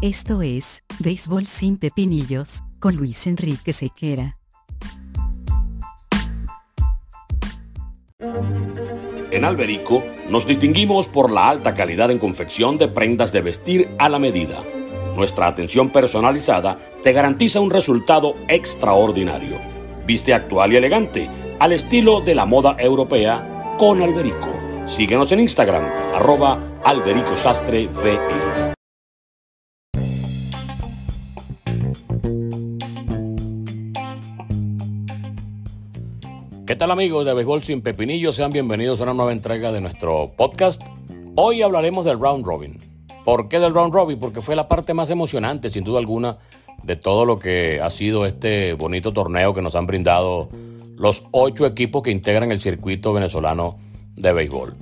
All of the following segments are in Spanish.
Esto es, Béisbol sin Pepinillos, con Luis Enrique Sequera. En Alberico nos distinguimos por la alta calidad en confección de prendas de vestir a la medida. Nuestra atención personalizada te garantiza un resultado extraordinario. Viste actual y elegante, al estilo de la moda europea, con Alberico. Síguenos en Instagram, arroba Alberico Sastre VE. Tal amigos de Béisbol sin Pepinillo? Sean bienvenidos a una nueva entrega de nuestro podcast. Hoy hablaremos del Round Robin. ¿Por qué del Round Robin? Porque fue la parte más emocionante, sin duda alguna, de todo lo que ha sido este bonito torneo que nos han brindado los ocho equipos que integran el circuito venezolano de béisbol.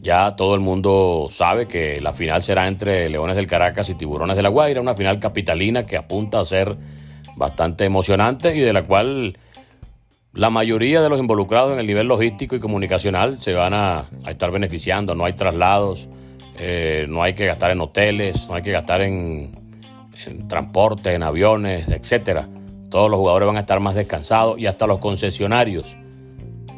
Ya todo el mundo sabe que la final será entre Leones del Caracas y Tiburones de la Guaira, una final capitalina que apunta a ser bastante emocionante y de la cual la mayoría de los involucrados en el nivel logístico y comunicacional se van a, estar beneficiando. No hay traslados, eh, no hay que gastar en hoteles, no hay que gastar en, transporte, en aviones, etcétera. Todos los jugadores van a estar más descansados y hasta los concesionarios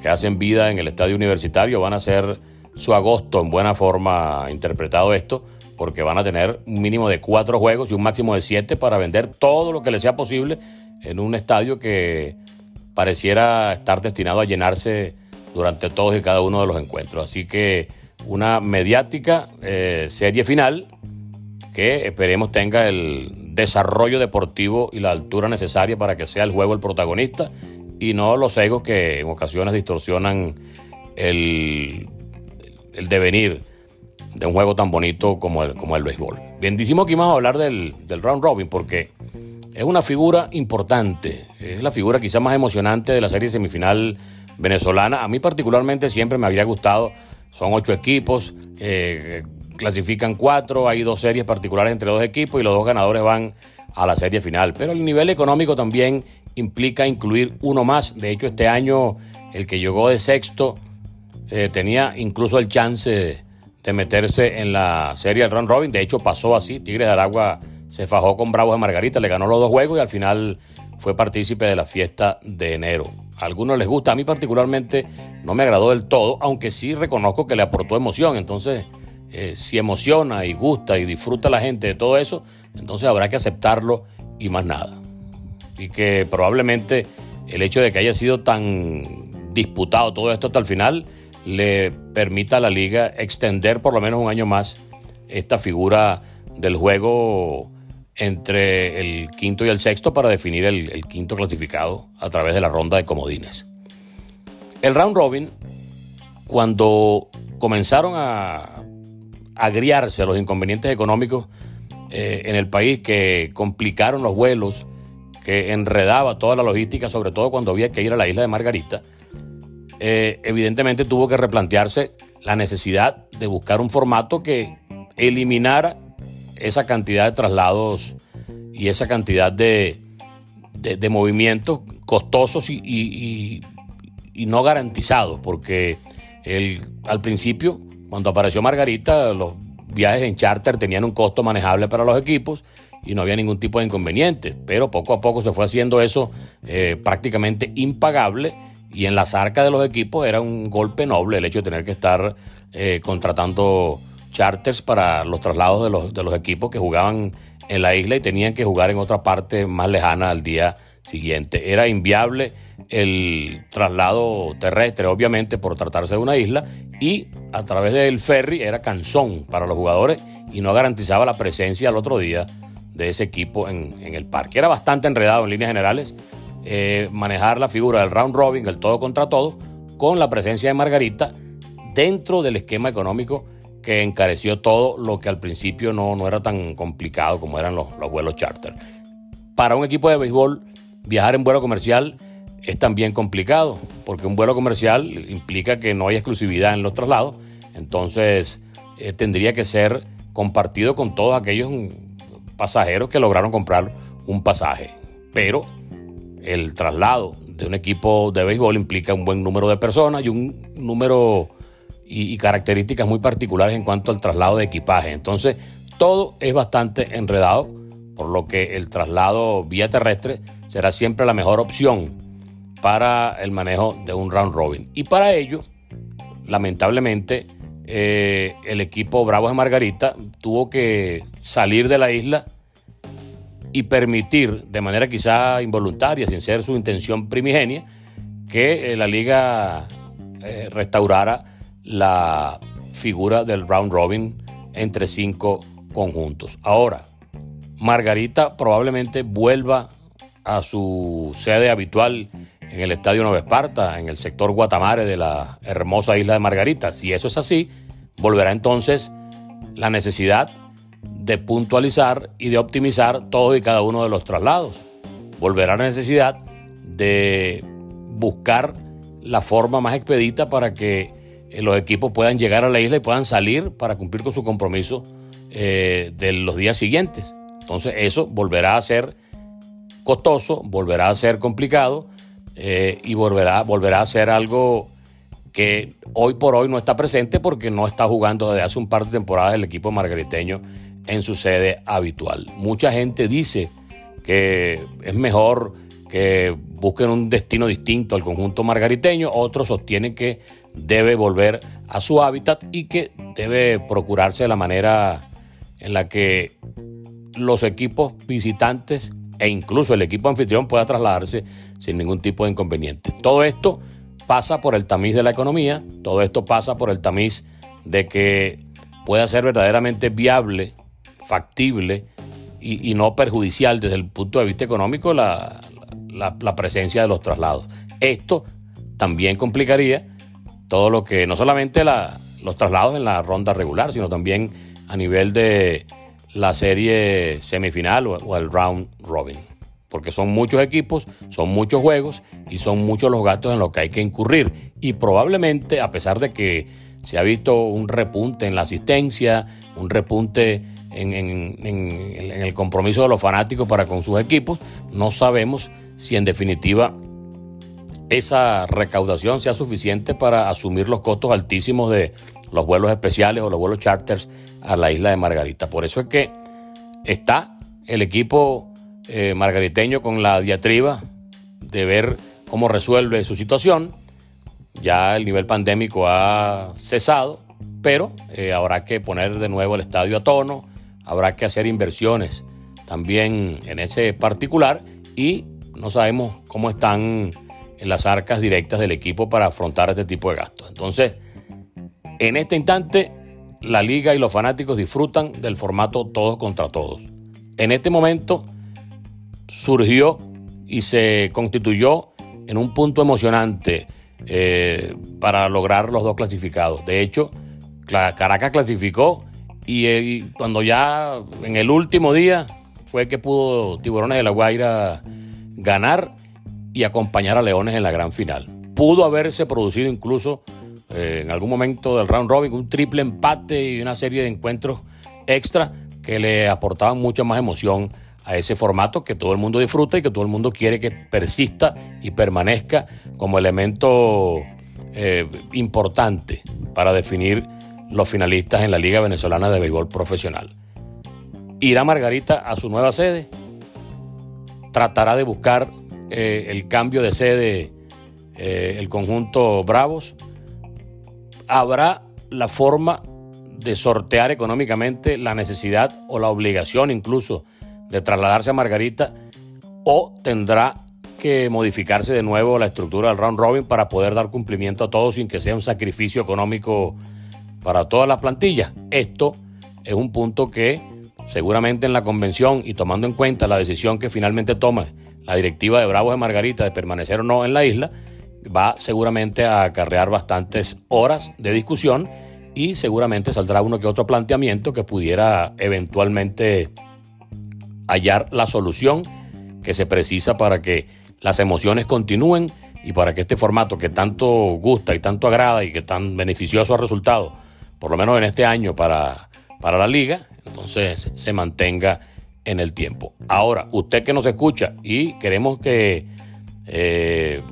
que hacen vida en el estadio universitario van a hacer su agosto en buena forma interpretado esto, porque van a tener un mínimo de cuatro juegos y un máximo de siete para vender todo lo que les sea posible en un estadio que pareciera estar destinado a llenarse durante todos y cada uno de los encuentros. Así que una mediática eh, serie final que esperemos tenga el desarrollo deportivo y la altura necesaria para que sea el juego el protagonista y no los egos que en ocasiones distorsionan el, el devenir de un juego tan bonito como el, como el béisbol. Bendísimo que íbamos a hablar del, del round robin porque es una figura importante, es la figura quizás más emocionante de la serie semifinal venezolana. A mí particularmente siempre me habría gustado, son ocho equipos, eh, clasifican cuatro, hay dos series particulares entre dos equipos y los dos ganadores van a la serie final. Pero el nivel económico también implica incluir uno más. De hecho, este año el que llegó de sexto eh, tenía incluso el chance de meterse en la serie del round robin. De hecho, pasó así. Tigres de Aragua se fajó con Bravos de Margarita, le ganó los dos juegos y al final fue partícipe de la fiesta de enero. A algunos les gusta, a mí particularmente no me agradó del todo, aunque sí reconozco que le aportó emoción. Entonces, eh, si emociona y gusta y disfruta la gente de todo eso, entonces habrá que aceptarlo y más nada. Y que probablemente el hecho de que haya sido tan disputado todo esto hasta el final le permita a la liga extender por lo menos un año más esta figura del juego entre el quinto y el sexto para definir el, quinto clasificado a través de la ronda de comodines. El round robin, cuando comenzaron a agriarse los inconvenientes económicos eh, en el país que complicaron los vuelos, que enredaba toda la logística, sobre todo cuando había que ir a la isla de Margarita, eh, evidentemente tuvo que replantearse la necesidad de buscar un formato que eliminara esa cantidad de traslados y esa cantidad de, de, movimientos costosos y, no garantizados, porque el, al principio, cuando apareció Margarita, los viajes en charter tenían un costo manejable para los equipos y no había ningún tipo de inconveniente, pero poco a poco se fue haciendo eso eh, prácticamente impagable y en las arcas de los equipos era un golpe noble el hecho de tener que estar eh, contratando charters para los traslados de los, de los equipos que jugaban en la isla y tenían que jugar en otra parte más lejana al día siguiente. Era inviable el traslado terrestre, obviamente, por tratarse de una isla, y a través del ferry era cansón para los jugadores y no garantizaba la presencia al otro día de ese equipo en, el parque. Era bastante enredado en líneas generales eh, manejar la figura del round robin, el todo contra todo, con la presencia de Margarita dentro del esquema económico que encareció todo lo que al principio no, no era tan complicado como eran los, vuelos charter. Para un equipo de béisbol, viajar en vuelo comercial es también complicado, porque un vuelo comercial implica que no hay exclusividad en los traslados, entonces eh, tendría que ser compartido con todos aquellos pasajeros que lograron comprar un pasaje. Pero el traslado de un equipo de béisbol implica un buen número de personas y un número y, características muy particulares en cuanto al traslado de equipaje. Entonces, todo es bastante enredado por lo que el traslado vía terrestre será siempre la mejor opción para el manejo de un round robin. Y para ello, lamentablemente, eh, el equipo Bravos de Margarita tuvo que salir de la isla y permitir, de manera quizá involuntaria, sin ser su intención primigenia, que eh, la liga eh, restaurara la figura del round robin entre cinco conjuntos. Ahora, Margarita probablemente vuelva a su sede habitual en el Estadio Nueva Esparta, en el sector Guatamare de la hermosa isla de Margarita. Si eso es así, volverá entonces la necesidad de puntualizar y de optimizar todos y cada uno de los traslados. Volverá la necesidad de buscar la forma más expedita para que los equipos puedan llegar a la isla y puedan salir para cumplir con su compromiso eh, de los días siguientes. Entonces eso volverá a ser costoso, volverá a ser complicado eh, y volverá, volverá a ser algo que hoy por hoy no está presente porque no está jugando desde hace un par de temporadas el equipo margariteño en su sede habitual. Mucha gente dice que es mejor que busquen un destino distinto al conjunto margariteño, otros sostienen que debe volver a su hábitat y que debe procurarse la manera en la que los equipos visitantes e incluso el equipo anfitrión pueda trasladarse sin ningún tipo de inconveniente. Todo esto pasa por el tamiz de la economía, todo esto pasa por el tamiz de que pueda ser verdaderamente viable, factible y, no perjudicial desde el punto de vista económico la, presencia de los traslados. Esto también complicaría todo lo que, no solamente los traslados en la ronda regular, sino también a nivel de la serie semifinal o, el round robin. Porque son muchos equipos, son muchos juegos y son muchos los gastos en los que hay que incurrir. Y probablemente, a pesar de que se ha visto un repunte en la asistencia, un repunte en, el compromiso de los fanáticos para con sus equipos, no sabemos si en definitiva esa recaudación sea suficiente para asumir los costos altísimos de los vuelos especiales o los vuelos charters a la isla de Margarita. Por eso es que está el equipo eh, margariteño con la diatriba de ver cómo resuelve su situación. Ya el nivel pandémico ha cesado, pero eh, habrá que poner de nuevo el estadio a tono, habrá que hacer inversiones también en ese particular y no sabemos cómo están en las arcas directas del equipo para afrontar este tipo de gastos. Entonces, en este instante, la liga y los fanáticos disfrutan del formato todos contra todos. En este momento surgió y se constituyó en un punto emocionante eh, para lograr los dos clasificados. De hecho, Caracas clasificó eh, y, cuando ya en el último día fue que pudo Tiburones de la Guaira ganar y acompañar a Leones en la gran final. Pudo haberse producido incluso eh, en algún momento del round robin, un triple empate y una serie de encuentros extra que le aportaban mucha más emoción a ese formato que todo el mundo disfruta y que todo el mundo quiere que persista y permanezca como elemento eh, importante para definir los finalistas en la Liga Venezolana de Béisbol Profesional. Irá Margarita a su nueva sede, tratará de buscar eh, el cambio de sede el conjunto Bravos habrá la forma de sortear económicamente la necesidad o la obligación incluso de trasladarse a Margarita o tendrá que modificarse de nuevo la estructura del round robin para poder dar cumplimiento a todo sin que sea un sacrificio económico para todas las plantillas. Esto es un punto que seguramente en la convención y tomando en cuenta la decisión que finalmente toma la directiva de Bravos de Margarita de permanecer o no en la isla, va seguramente a acarrear bastantes horas de discusión y seguramente saldrá uno que otro planteamiento que pudiera eventualmente hallar la solución que se precisa para que las emociones continúen y para que este formato que tanto gusta y tanto agrada y que tan beneficioso ha resultado, por lo menos en este año para, para la liga, entonces se mantenga en el tiempo. Ahora, usted que nos escucha y queremos que eh,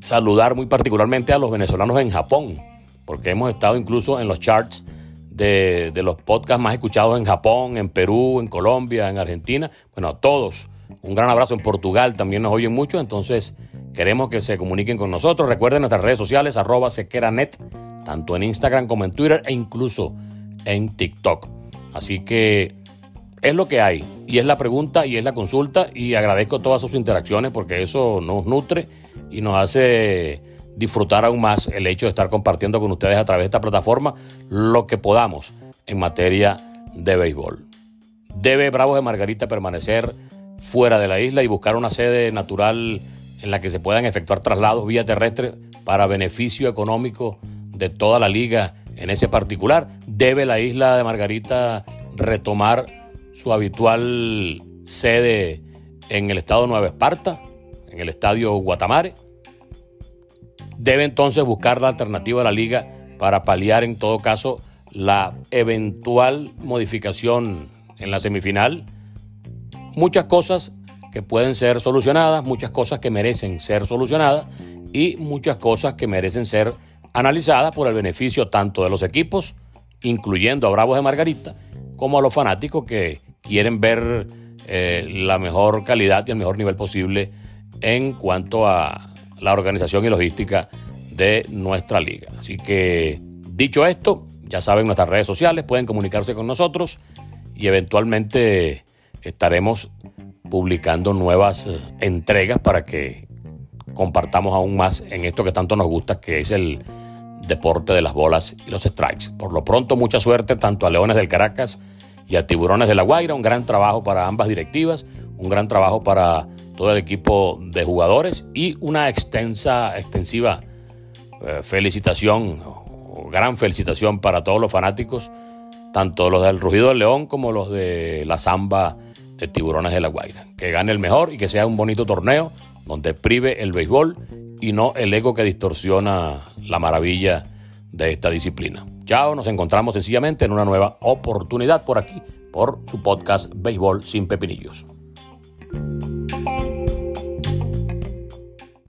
saludar muy particularmente a los venezolanos en Japón, porque hemos estado incluso en los charts de, los podcasts más escuchados en Japón, en Perú, en Colombia, en Argentina. Bueno, a todos. Un gran abrazo en Portugal, también nos oyen mucho, entonces queremos que se comuniquen con nosotros. Recuerden nuestras redes sociales, arroba sequeranet, tanto en Instagram como en Twitter e incluso en TikTok. Así que es lo que hay y es la pregunta y es la consulta y agradezco todas sus interacciones porque eso nos nutre y nos hace disfrutar aún más el hecho de estar compartiendo con ustedes a través de esta plataforma lo que podamos en materia de béisbol. Debe Bravos de Margarita permanecer fuera de la isla y buscar una sede natural en la que se puedan efectuar traslados vía terrestre para beneficio económico de toda la liga en ese particular. Debe la isla de Margarita retomar su habitual sede en el estado Nueva Esparta, en el estadio Guatamare. Debe entonces buscar la alternativa de la liga para paliar en todo caso la eventual modificación en la semifinal. Muchas cosas que pueden ser solucionadas, muchas cosas que merecen ser solucionadas y muchas cosas que merecen ser analizadas por el beneficio tanto de los equipos, incluyendo a Bravos de Margarita, como a los fanáticos que quieren ver eh, la mejor calidad y el mejor nivel posible en cuanto a la organización y logística de nuestra liga. Así que, dicho esto, ya saben nuestras redes sociales, pueden comunicarse con nosotros y eventualmente estaremos publicando nuevas eh, entregas para que compartamos aún más en esto que tanto nos gusta, que es el deporte de las bolas y los strikes. Por lo pronto, mucha suerte tanto a Leones del Caracas y a Tiburones de la Guaira. Un gran trabajo para ambas directivas, un gran trabajo para todo el equipo de jugadores y una extensa, extensiva eh, felicitación, gran felicitación para todos los fanáticos, tanto los del Rugido del León como los de la Zamba de Tiburones de la Guaira. Que gane el mejor y que sea un bonito torneo donde prive el béisbol y no el ego que distorsiona la maravilla de esta disciplina. Chao, nos encontramos sencillamente en una nueva oportunidad por aquí, por su podcast Béisbol sin Pepinillos.